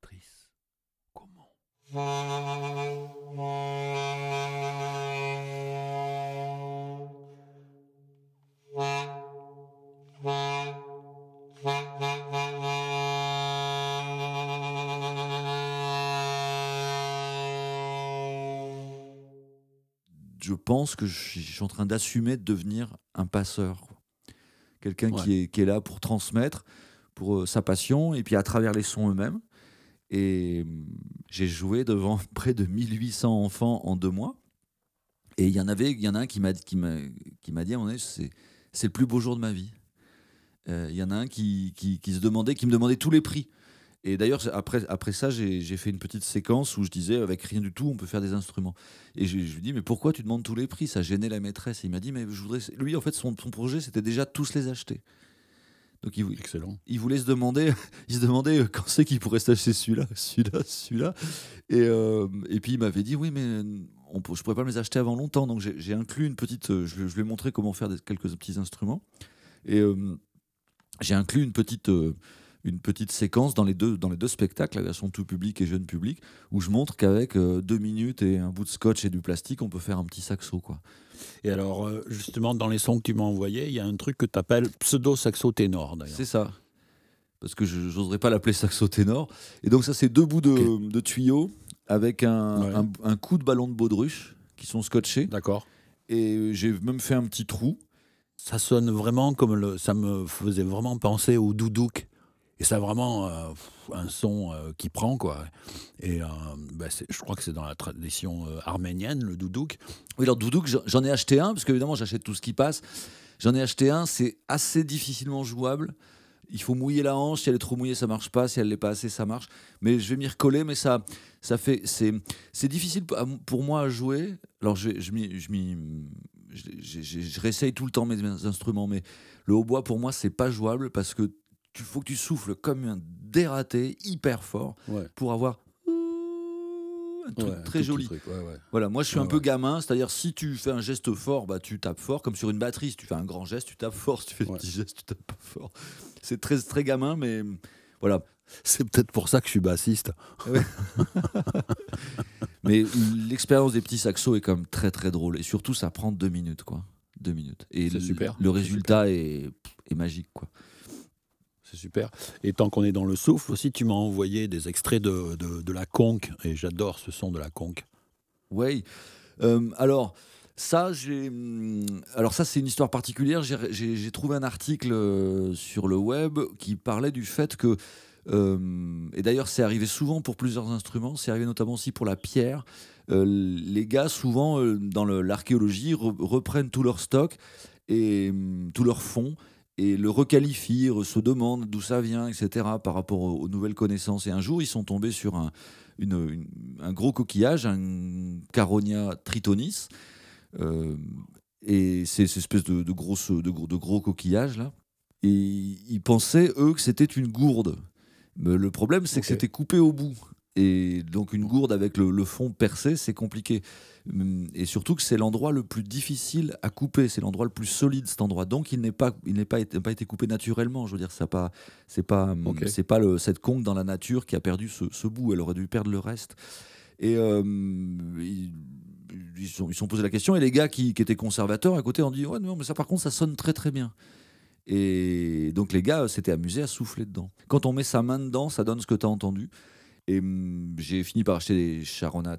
Patrice, comment? Je pense que je suis, en train d'assumer de devenir un passeur. Quelqu'un qui, est, qui est là pour transmettre pour euh, sa passion et puis à travers les sons eux-mêmes. Et hum, j'ai joué devant près de 1800 enfants en deux mois. Et il y en avait, il y en a un qui m'a qui m'a qui dit, c'est c'est le plus beau jour de ma vie. Euh, Il y en a un qui, qui, qui se demandait, qui me demandait tous les prix. Et d'ailleurs, après, après ça, j'ai fait une petite séquence où je disais, avec rien du tout, on peut faire des instruments. Et je, je lui dis, mais pourquoi tu demandes tous les prix? Ça gênait la maîtresse. Et il m'a dit, mais je voudrais. Lui, en fait, son, son projet, c'était déjà tous les acheter. Donc, il, Excellent. il voulait se demander, il se demandait euh, quand c'est qu'il pourrait s'acheter celui-là, celui-là, celui-là. Et, euh, et puis il m'avait dit oui, mais on, peut- je pourrais pas me les acheter avant longtemps. Donc j'ai inclus une petite, euh, je, je lui ai montré comment faire des- quelques petits instruments. Et euh, j'ai inclus une petite, euh, une petite séquence dans les deux, dans les deux spectacles, la version tout public et jeune public, où je montre qu'avec euh, deux minutes et un bout de scotch et du plastique, on peut faire un petit saxo, quoi. Et alors, euh, justement, dans les sons que tu m'as envoyés, il y a un truc que tu appelles pseudo-saxo-ténor, d'ailleurs. C'est ça. Parce que je n'oserais pas l'appeler saxo ténor. Et donc ça, c'est deux bouts de, de tuyaux avec un, Ouais. un, un coup de ballon de baudruche qui sont scotchés. D'accord. Et j'ai même fait un petit trou. Ça sonne vraiment comme le. Ça me faisait vraiment penser au doudouk. Et ça a vraiment euh, un son euh, qui prend, quoi. Et euh, bah, je crois que c'est dans la tradition arménienne, le doudouk. Oui, alors Doudouk, j'en- ai acheté un, parce qu'évidemment, j'achète tout ce qui passe. J'en ai acheté un, c'est assez difficilement jouable. Il faut mouiller la hanche. Si elle est trop mouillée, ça marche pas. Si elle l'est pas assez, ça marche. Mais je vais m'y recoller. Mais ça, ça fait, c'est, difficile pour moi à jouer. Alors je, je m'y, je je, je- réessaye tout le temps mes instruments, mais le hautbois pour moi c'est pas jouable parce que tu faut que tu souffles comme un dératé, hyper fort, Ouais. pour avoir un truc Ouais, très joli. truc, ouais, ouais. Voilà, moi je suis un peu gamin, c'est-à-dire si tu fais un geste fort, bah tu tapes fort, comme sur une batterie, si tu fais un grand geste, tu tapes fort, si tu fais un petit geste, tu tapes pas fort. C'est très, très gamin, mais voilà. C'est peut-être pour ça que je suis bassiste. Mais l'expérience des petits saxos est quand même très très drôle, et surtout ça prend deux minutes, quoi. Deux minutes. Et le, super, le résultat est, est magique, quoi. C'est super. Et tant qu'on est dans le souffle aussi, tu m'as envoyé des extraits de, de, la conque. Et j'adore ce son de la conque. Oui. Euh, alors, ça, j'ai. hum, Alors, ça, c'est une histoire particulière. J'ai- trouvé un article euh, sur le web qui parlait du fait que. euh, et d'ailleurs, c'est arrivé souvent pour plusieurs instruments. C'est arrivé notamment aussi pour la pierre. Les gars, souvent, dans l'archéologie, re- reprennent tout leur stock et hum, tout leur fond et le requalifient, re- se demandent d'où ça vient, etc. par rapport aux, aux nouvelles connaissances. Et un jour, ils sont tombés sur un, une- une- un gros coquillage, un Caronia tritonis. Euh, et c'est cette espèce de, de, grosse, de, gros, de gros coquillage là. Et ils pensaient, eux, que c'était une gourde. Mais le problème, c'est que c'était coupé au bout. Et donc, une gourde avec le, le fond percé, c'est compliqué. Hum, Et surtout que c'est l'endroit le plus difficile à couper. C'est l'endroit le plus solide, cet endroit. Donc, il n'est pas, il n'est pas, été- pas été coupé naturellement. Je veux dire, ça pas, c'est pas, hum, c'est pas le, cette conque dans la nature qui a perdu ce, ce bout. Elle aurait dû perdre le reste. Et euh, ils, ils sont, ils sont posé la question. Et les gars qui, qui étaient conservateurs à côté ont dit Ouais, non, mais ça, par contre, ça sonne très, très bien. Et donc, les gars euh, s'étaient amusés à souffler dedans. Quand on met sa main dedans, ça donne ce que tu as entendu. Et hum, j'ai fini par acheter des Charonia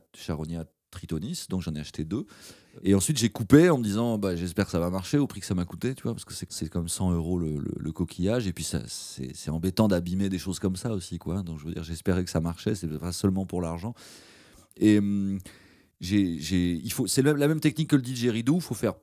Tritonis, donc j'en ai acheté deux. Et ensuite, j'ai coupé en me disant bah, J'espère que ça va marcher au prix que ça m'a coûté, tu vois, parce que c'est comme 100 euros le, coquillage. Et puis, c'est embêtant d'abîmer des choses comme ça aussi, quoi. Donc, je veux dire, j'espérais que ça marchait, c'est pas seulement pour l'argent. Et hum, j'ai, c'est la, même technique que le didgeridoo, il faut faire.